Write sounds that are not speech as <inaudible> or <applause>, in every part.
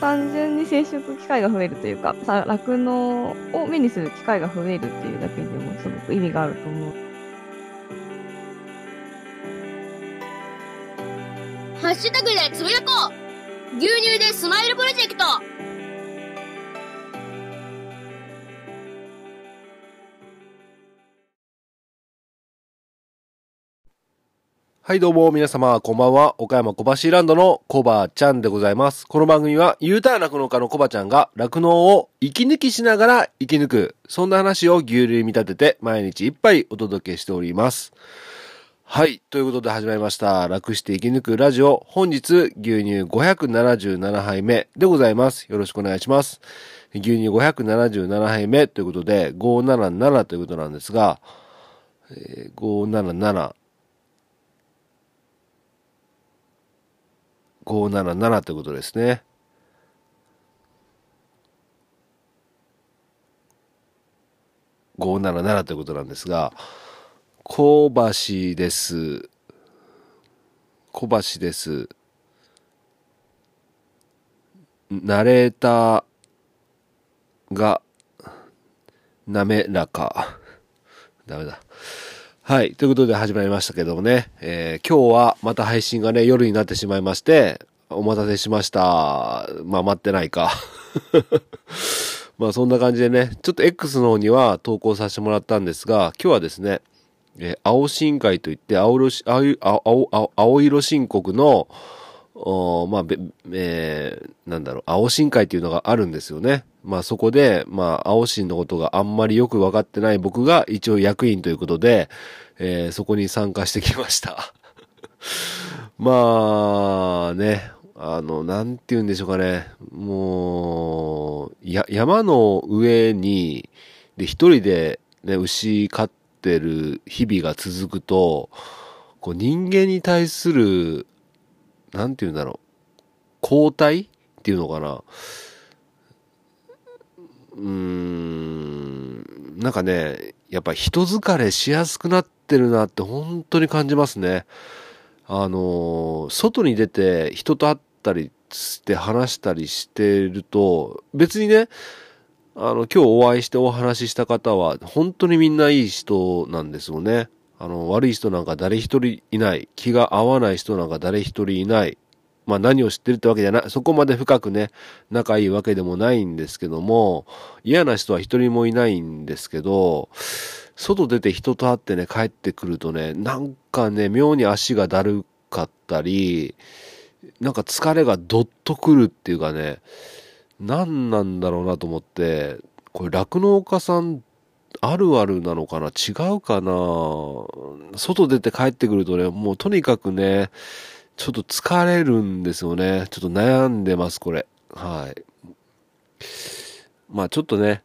単純に接触機会が増えるというか、さ酪農を目にする機会が増えるっていうだけでもすごく意味があると思う。ハッシュタグでつぶやこう牛乳でスマイルプロジェクトはい、どうも、皆様、こんばんは。岡山小橋ランドのコバちゃんでございます。この番組は、U ターン酪農家のコバちゃんが、酪農を息抜きしながら生き抜く、そんな話を牛乳に見立てて、毎日いっぱいお届けしております。はい、ということで始まりました。楽して生き抜くラジオ。本日、牛乳577杯目でございます。よろしくお願いします。牛乳577杯目ということで、577ということなんですが、えー577。577ということですね。577ということなんですが、小橋です。小橋です。ナレーターが滑らか。ダメだ。はい。ということで始まりましたけどもね、えー今日はまた配信がね、夜になってしまいまして、お待たせしました。まあ待ってないか。<laughs> まあそんな感じでね、ちょっと X の方には投稿させてもらったんですが、今日はですね、えー青深海といって青色青青青青青色申告の、おまあ、べえーなんだろう、青深海っていうのがあるんですよね。まあそこで、まあ青新のことがあんまりよく分かってない僕が一応役員ということで、えーそこに参加してきました。<laughs> まあね、あの、なんて言うんでしょうかね。もう、や、山の上に、で、一人でね、牛飼ってる日々が続くと、こう人間に対する、なんて言うんだろう、交代っていうのかな。うーん、なんかね、やっぱ人疲れしやすくなってるなって本当に感じますね。あの、外に出て人と会ったりして話したりしてると、別にね、あの、今日お会いしてお話しした方は、本当にみんないい人なんですよね。あの、悪い人なんか誰一人いない。気が合わない人なんか誰一人いない。まあ何を知ってるってわけじゃない。そこまで深くね、仲いいわけでもないんですけども、嫌な人は一人もいないんですけど、外出て人と会ってね、帰ってくるとね、なんかね、妙に足がだるかったり、なんか疲れがどっとくるっていうかね、何なんだろうなと思って、これ酪農家さんあるあるなのかな？違うかな？外出て帰ってくるとね、もうとにかくね、ちょっと疲れるんですよね。ちょっと悩んでます、これ。はい。まあちょっとね、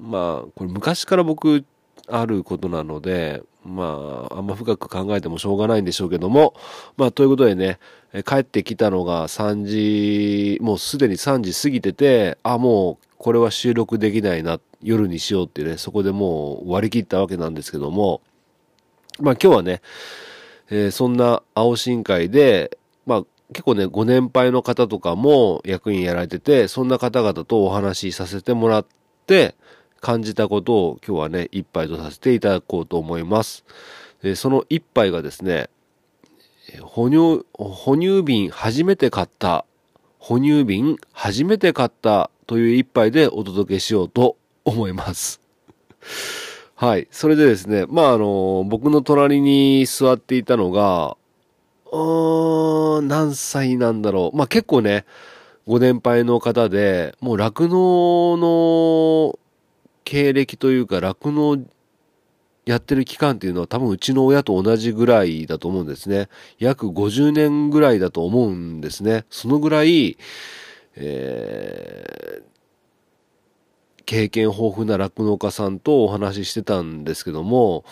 まあこれ昔から僕あることなので、まああんま深く考えてもしょうがないんでしょうけども、まあということでね、帰ってきたのが3時、もうすでに3時過ぎてて、あ、もうこれは収録できないなっ、夜にしようってね、そこでもう割り切ったわけなんですけども、まあ今日はね、えーそんな青深海で、まあ結構ね、ご年配の方とかも役員やられてて、そんな方々とお話しさせてもらって、感じたことを今日はね、一杯とさせていただこうと思います。でその一杯がですね、哺乳、哺乳瓶初めて買った、哺乳瓶初めて買ったという一杯でお届けしようと思います。はい。それでですね、まあ、あの、僕の隣に座っていたのが、うーん、何歳なんだろう。まあ、結構ね、ご年配の方で、もう酪農の経歴というか、酪農やってる期間っていうのは多分うちの親と同じぐらいだと思うんですね。約50年ぐらいだと思うんですね。そのぐらい、えー経験豊富な酪農家さんとお話ししてたんですけども、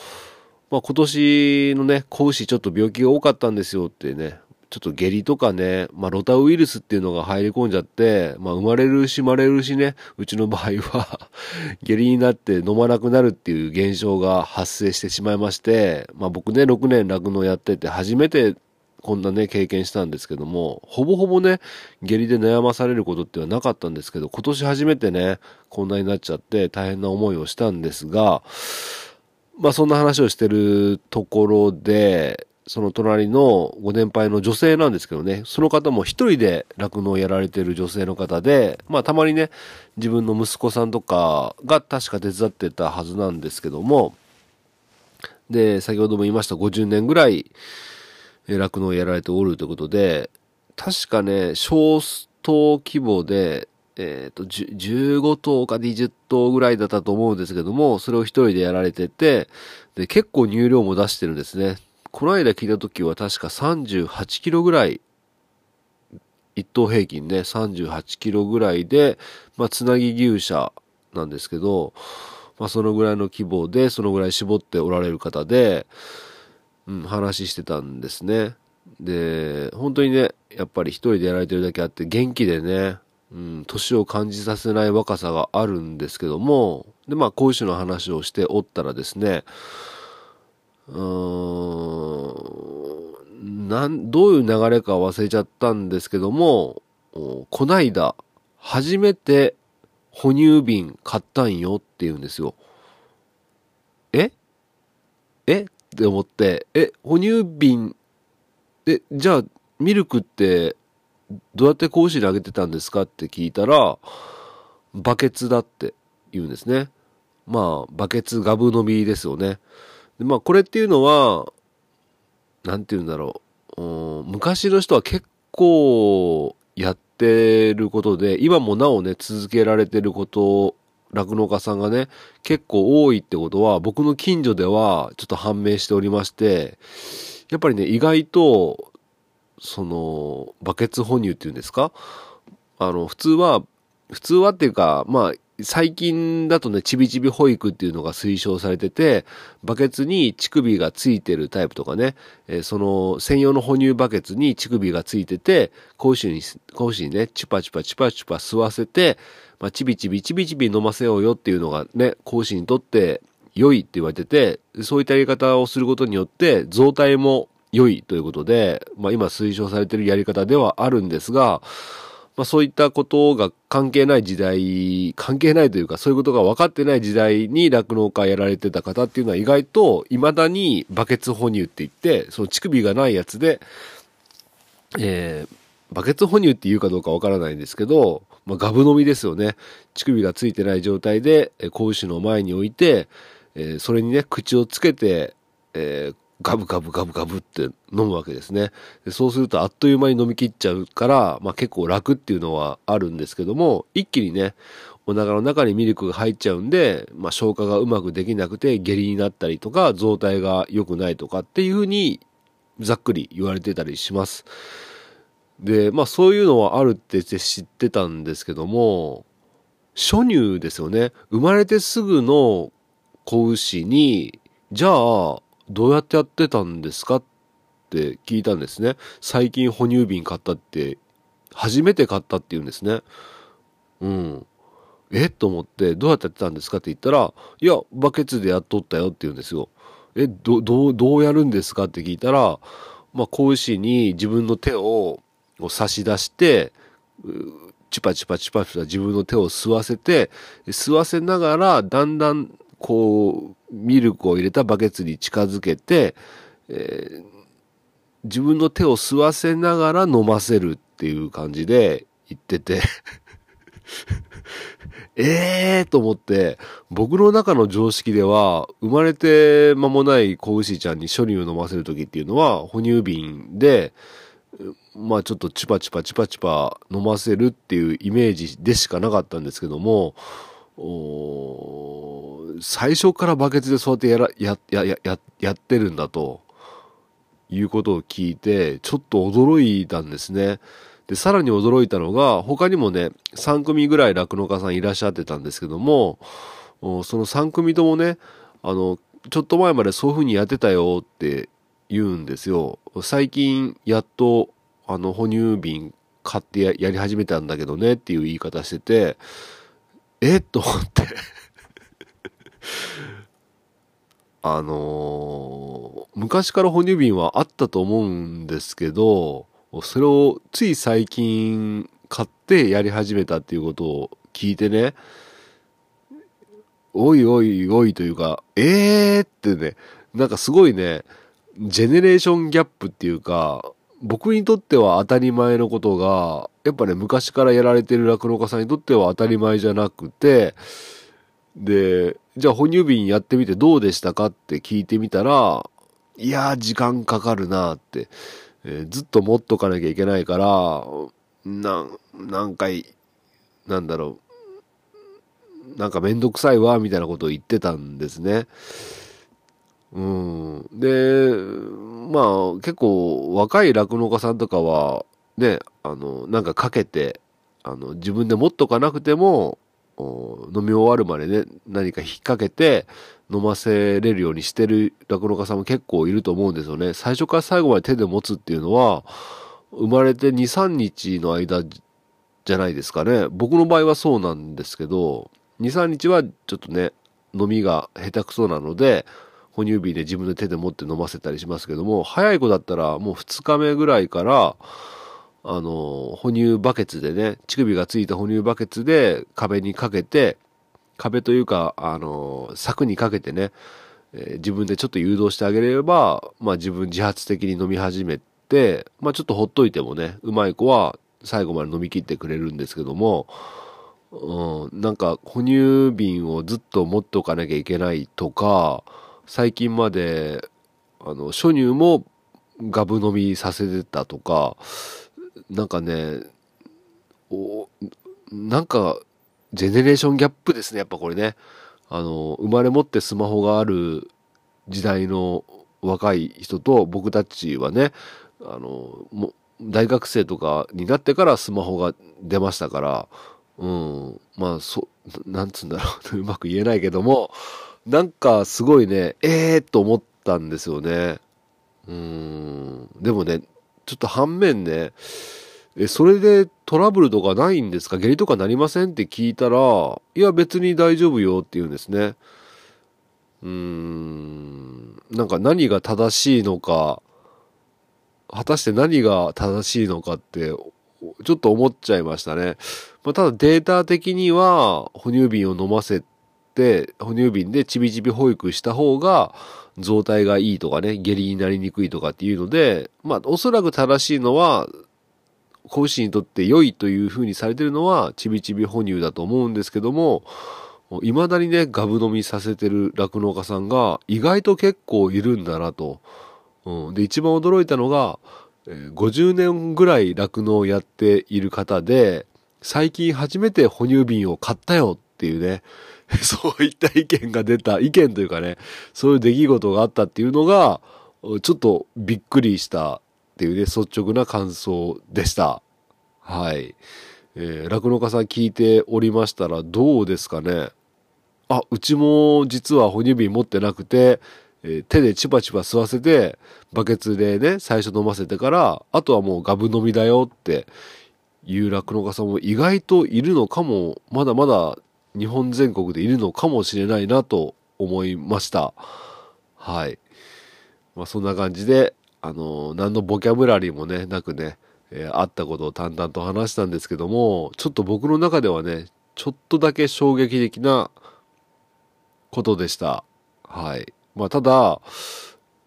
まあ、今年のね、子牛ちょっと病気が多かったんですよってね、ちょっと下痢とかね、まあ、ロタウイルスっていうのが入り込んじゃって、まあ、生まれるし生まれるしね、うちの場合は <laughs> 下痢になって飲まなくなるっていう現象が発生してしまいまして、まあ、僕ね、6年酪農やってて初めてこんなね、経験したんですけども、ほぼほぼね、下痢で悩まされることってはなかったんですけど、今年初めてね、こんなになっちゃって大変な思いをしたんですが、まあそんな話をしてるところで、その隣のご年配の女性なんですけどね、その方も一人で酪農をやられてる女性の方で、まあたまにね、自分の息子さんとかが確か手伝ってたはずなんですけども、で、先ほども言いました50年ぐらい酪農をやられておるということで、確かね、小頭規模で、えっ、ー、と、15頭か20頭ぐらいだったと思うんですけども、それを一人でやられてて、で、結構乳量も出してるんですね。この間聞いた時は確か38キロぐらい、一頭平均ね、38キロぐらいで、まあ、つなぎ牛舎なんですけど、まあ、そのぐらいの規模で、そのぐらい絞っておられる方で、うん、話してたんですね。で、本当にね、やっぱり一人でやられてるだけあって元気でね、うん、年を感じさせない若さがあるんですけども、で、まあ、講師の話をしておったらですね、うーん、なん、どういう流れか忘れちゃったんですけども、こないだ、初めて哺乳瓶買ったんよって言うんですよ。え？え？って思って、え、哺乳瓶、え、じゃあ、ミルクってどうやって子にあげてたんですかって聞いたら、バケツだって言うんですね。まあ、バケツガブ飲みですよね。でまあ、これっていうのは、なんて言うんだろ。う昔の人は結構やってることで、今もなおね、続けられてること酪農家さんがね、結構多いってことは、僕の近所ではちょっと判明しておりまして、やっぱりね、意外と、その、バケツ哺乳っていうんですか？あの、普通は、普通はっていうか、まあ、最近だとね、ちびちび保育っていうのが推奨されてて、バケツに乳首がついてるタイプとかね、えー、その専用の哺乳バケツに乳首がついてて、子牛に、子牛にね、チュパチュパチュパチュパ吸わせて、まあ、ちびちびちびちび飲ませようよっていうのがね、子牛にとって良いって言われてて、そういったやり方をすることによって、増体も良いということで、まあ今推奨されてるやり方ではあるんですが、まあそういったことが関係ない時代、関係ないというかそういうことが分かってない時代に酪農家やられてた方っていうのは意外と未だにバケツ哺乳って言って、その乳首がないやつで、えー、バケツ哺乳って言うかどうかわからないんですけど、まあ、ガブ飲みですよね。乳首がついてない状態で、子牛の前に置いて、えー、それにね、口をつけて、えー、ガブガブガブガブって飲むわけですね。でそうするとあっという間に飲み切っちゃうから、まあ結構楽っていうのはあるんですけども、一気にね、お腹の中にミルクが入っちゃうんで、まあ消化がうまくできなくて下痢になったりとか、増体が良くないとかっていうふうにざっくり言われてたりします。で、まあそういうのはあるって知ってたんですけども、初乳ですよね。生まれてすぐの子牛に、じゃあ、どうやってやってたんですか？って聞いたんですね。最近哺乳瓶買ったって、初めて買ったって言うんですね。うん。え？と思って、どうやってやってたんですかって言ったら、いや、バケツでやっとったよって言うんですよ。え、ど、どう、どうやるんですかって聞いたら、まあ、子牛に自分の手を差し出して、チュパチュパチュパチュパ自分の手を吸わせて、吸わせながら、だんだん、こう、ミルクを入れたバケツに近づけて、えー、自分の手を吸わせながら飲ませるっていう感じで言ってて <laughs> ええと思って、僕の中の常識では、生まれて間もない子牛ちゃんに処理を飲ませるときっていうのは、哺乳瓶で、まあちょっとチュパチュパチュパチュパ飲ませるっていうイメージでしかなかったんですけども、最初からバケツでそうやってやら、や、や、や、や、ってるんだと、いうことを聞いて、ちょっと驚いたんですね。で、さらに驚いたのが、他にもね、3組ぐらい酪農家さんいらっしゃってたんですけども、その3組ともね、あの、ちょっと前までそういう風にやってたよって言うんですよ。最近、やっと、あの、哺乳瓶買ってややり始めたんだけどねっていう言い方してて、えっ？と思ってあのー昔から哺乳瓶はあったと思うんですけど、それをつい最近買ってやり始めたっていうことを聞いてね、おいおいおいというか、えーってね、なんかすごいね、ジェネレーションギャップっていうか、僕にとっては当たり前のことが、やっぱね、昔からやられてる酪農家さんにとっては当たり前じゃなくて、で、じゃあ哺乳瓶やってみてどうでしたかって聞いてみたら、いやー時間かかるなって、えーずっと持っとかなきゃいけないから、な、何回、なんだろう、なんかめんどくさいわ、みたいなことを言ってたんですね。うん。で、まあ結構若い酪農家さんとかは、ね、あの、なんかかけて、あの、自分で持っとかなくても、飲み終わるまでね、何か引っ掛けて飲ませれるようにしてる酪農家さんも結構いると思うんですよね。最初から最後まで手で持つっていうのは、生まれて2、3日の間じゃないですかね。僕の場合はそうなんですけど、2、3日はちょっとね、飲みが下手くそなので、哺乳瓶で自分で手で持って飲ませたりしますけども、早い子だったらもう2日目ぐらいから、あの、哺乳バケツでね、乳首がついた哺乳バケツで壁にかけて、壁というか、あの、柵にかけてね、えー自分でちょっと誘導してあげれば、まあ自分自発的に飲み始めて、まあちょっとほっといてもね、うまい子は最後まで飲み切ってくれるんですけども、うん、なんか哺乳瓶をずっと持っておかなきゃいけないとか、最近まで、あの、初乳もガブ飲みさせてたとか、なんかね、おなんか、ジェネレーションギャップですね、やっぱこれね。あの、生まれ持ってスマホがある時代の若い人と僕たちはね、あの、も大学生とかになってからスマホが出ましたから、うん、まあ、そ、なんつうんだろう、<laughs> うまく言えないけども、なんかすごいね、ええー、と思ったんですよね。うん、でもね、ちょっと反面ね、え、それでトラブルとかないんですか？下痢とかなりません？って聞いたら、いや別に大丈夫よって言うんですね。うーん、なんか何が正しいのか、果たして何が正しいのかって、ちょっと思っちゃいましたね。まあ、ただデータ的には、哺乳瓶を飲ませて、哺乳瓶でちびちび保育した方が、状態がいいとかね、下痢になりにくいとかっていうので、まあ、おそらく正しいのは、子牛にとって良いというふうにされてるのは、ちびちび哺乳だと思うんですけども、いまだにね、ガブ飲みさせてる酪農家さんが意外と結構いるんだなと。うん、で、一番驚いたのが、50年ぐらい酪農をやっている方で、最近初めて哺乳瓶を買ったよっていうね、<laughs> そういった意見が出た、意見というかね、そういう出来事があったっていうのが、ちょっとびっくりしたっていうね、率直な感想でした。はい。えー酪農家さん聞いておりましたらどうですかねあ、うちも実は哺乳瓶持ってなくて、えー手でチバチバ吸わせて、バケツでね、最初飲ませてから、あとはもうガブ飲みだよっていう酪農家さんも意外といるのかも、まだまだ日本全国でいるのかもしれないなと思いました。はい。まあそんな感じで、あの何のボキャブラリーもね、なくね、えーあったことを淡々と話したんですけども、ちょっと僕の中ではね、ちょっとだけ衝撃的なことでした。はい。まあ、ただ、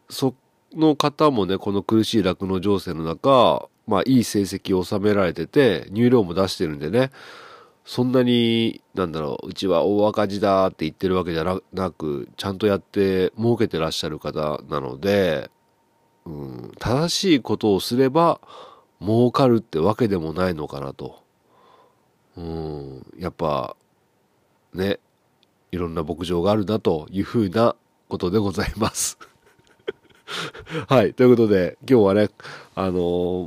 その方もね、この苦しい酪農情勢の中、まあ、いい成績を収められてて、入量も出してるんでね、そんなに、なんだろう、うちは大赤字だって言ってるわけじゃなく、ちゃんとやって儲けてらっしゃる方なので、うん、正しいことをすれば儲かるってわけでもないのかなと。うん、やっぱ、ね、いろんな牧場があるなというふうなことでございます。<laughs> はい。ということで、今日はね、あのー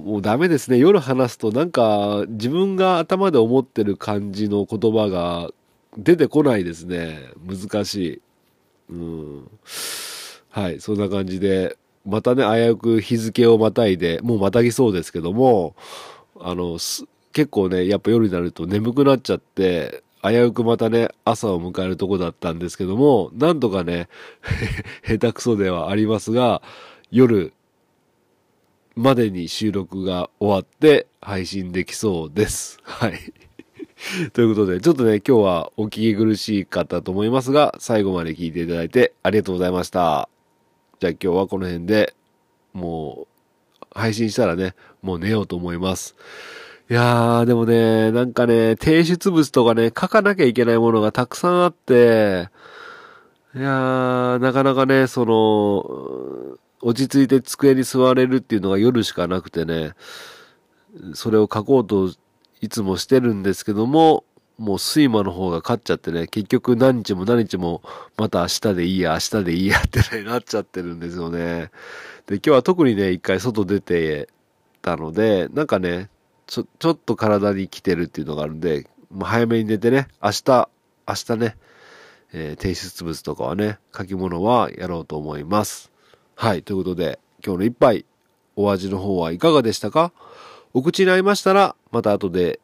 もうダメですね。夜話すとなんか自分が頭で思ってる感じの言葉が出てこないですね。難しい。うん。はい。そんな感じで、またね、危うく日付をまたいで、もうまたぎそうですけども、あの、結構ね、やっぱ夜になると眠くなっちゃって、危うくまたね、朝を迎えるとこだったんですけども、なんとかね、<laughs> 下手くそではありますが、夜までに収録が終わって配信できそうです。はい。<laughs> ということで、ちょっとね、今日はお聞き苦しかったと思いますが、最後まで聞いていただいてありがとうございました。じゃあ今日はこの辺で、もう、配信したらね、もう寝ようと思います。いやー、でもね、なんかね、提出物とかね、書かなきゃいけないものがたくさんあって、いやー、なかなかね、その、落ち着いて机に座れるっていうのが夜しかなくてね、それを書こうといつもしてるんですけども、もう睡魔の方が勝っちゃってね、結局何日も何日もまた明日でいいや、明日でいいやってね、なっちゃってるんですよね。で、今日は特にね、一回外出てたので、なんかね、ちょ、ちょっと体に来てるっていうのがあるんで、もう早めに寝てね、明日、明日ね、えー提出物とかはね、書き物はやろうと思います。はい、ということで、今日の一杯、お味の方はいかがでしたか？お口に合いましたら、また後で、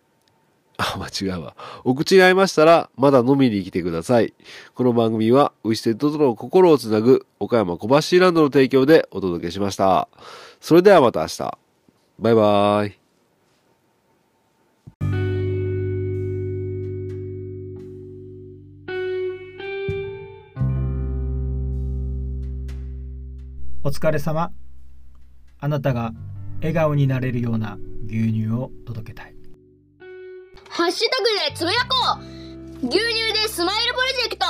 あ、間違うわ。お口に合いましたら、まだ飲みに来てください。この番組は、ウイステッドとの心をつなぐ、岡山小橋ランドの提供でお届けしました。それではまた明日。バイバーイ。お疲れ様。あなたが笑顔になれるような牛乳を届けたい。ハッシュタグでつぶやこう。牛乳でスマイルプロジェクト。